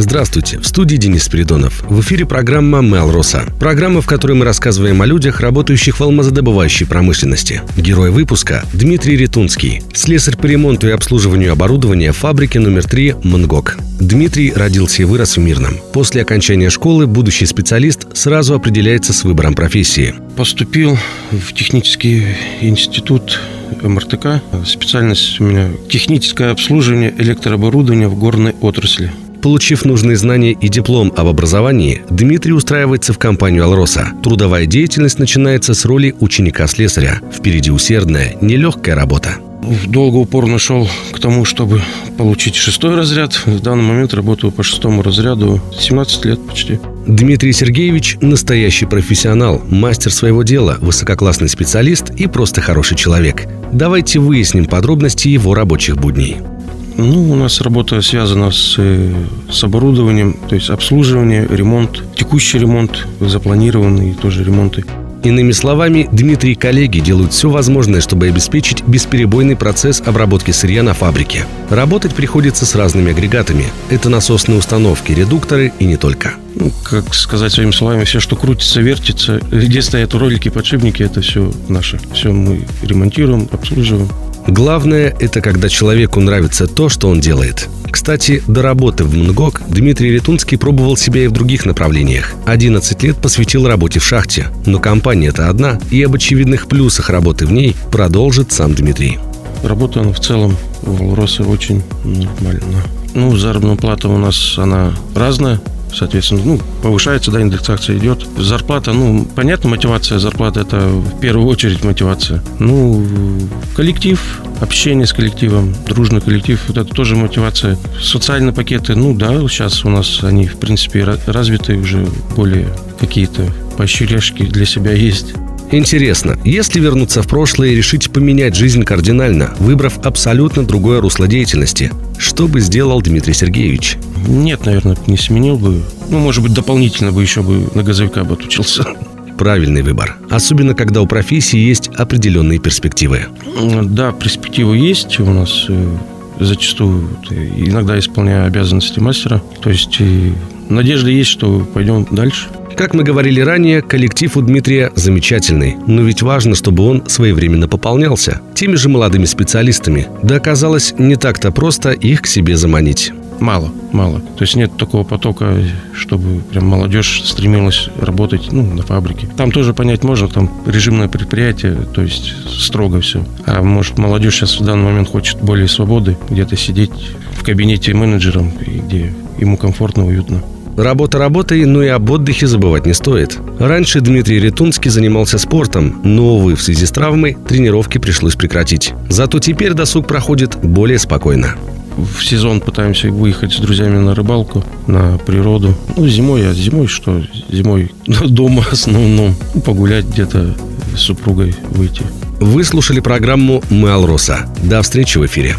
Здравствуйте, в студии Денис Спиридонов. В эфире программа «Мэл Роса». Программа, в которой мы рассказываем о людях, работающих в алмазодобывающей промышленности. Герой выпуска – Дмитрий Ретунский, слесарь по ремонту и обслуживанию оборудования фабрики номер 3 «Мангок». Дмитрий родился и вырос в Мирном. После окончания школы будущий специалист сразу определяется с выбором профессии. Поступил в технический институт МРТК. Специальность у меня техническое обслуживание электрооборудования в горной отрасли. Получив нужные знания и диплом об образовании, Дмитрий устраивается в компанию «Алроса». Трудовая деятельность начинается с роли ученика-слесаря. Впереди усердная, нелегкая работа. Долго упорно шел к тому, чтобы получить шестой разряд. В данный момент работаю по шестому разряду 17 лет почти. Дмитрий Сергеевич – настоящий профессионал, мастер своего дела, высококлассный специалист и просто хороший человек. Давайте выясним подробности его рабочих будней. Ну, у нас работа связана с, э, с оборудованием, то есть обслуживание, ремонт, текущий ремонт, запланированные тоже ремонты. Иными словами, Дмитрий и коллеги делают все возможное, чтобы обеспечить бесперебойный процесс обработки сырья на фабрике. Работать приходится с разными агрегатами. Это насосные установки, редукторы и не только. Ну, как сказать своими словами, все, что крутится, вертится, где стоят ролики, подшипники, это все наше. Все мы ремонтируем, обслуживаем. Главное – это когда человеку нравится то, что он делает. Кстати, до работы в МНГОК Дмитрий Летунский пробовал себя и в других направлениях. 11 лет посвятил работе в шахте. Но компания-то одна, и об очевидных плюсах работы в ней продолжит сам Дмитрий. Работа ну, в целом в Алросе очень нормально. Ну, заработная плата у нас, она разная соответственно, ну, повышается, да, индексация идет. Зарплата, ну, понятно, мотивация зарплаты – это в первую очередь мотивация. Ну, коллектив, общение с коллективом, дружный коллектив, вот это тоже мотивация. Социальные пакеты, ну, да, сейчас у нас они, в принципе, развиты уже более какие-то поощряшки для себя есть. Интересно, если вернуться в прошлое и решить поменять жизнь кардинально, выбрав абсолютно другое русло деятельности, что бы сделал Дмитрий Сергеевич? Нет, наверное, не сменил бы. Ну, может быть, дополнительно бы еще бы на газовика бы отучился. Правильный выбор. Особенно, когда у профессии есть определенные перспективы. Да, перспективы есть у нас. Э, зачастую иногда исполняю обязанности мастера. То есть надежда есть, что пойдем дальше. Как мы говорили ранее, коллектив у Дмитрия замечательный, но ведь важно, чтобы он своевременно пополнялся теми же молодыми специалистами. Да оказалось, не так-то просто их к себе заманить. Мало, мало. То есть нет такого потока, чтобы прям молодежь стремилась работать ну, на фабрике. Там тоже понять можно, там режимное предприятие, то есть строго все. А может молодежь сейчас в данный момент хочет более свободы, где-то сидеть в кабинете менеджером, где ему комфортно, уютно. Работа работой, но и об отдыхе забывать не стоит. Раньше Дмитрий Ретунский занимался спортом, но, увы, в связи с травмой тренировки пришлось прекратить. Зато теперь досуг проходит более спокойно. В сезон пытаемся выехать с друзьями на рыбалку, на природу. Ну, зимой, а зимой что? Зимой дома в основном. Погулять где-то с супругой выйти. Вы слушали программу «Мы Алроса». До встречи в эфире.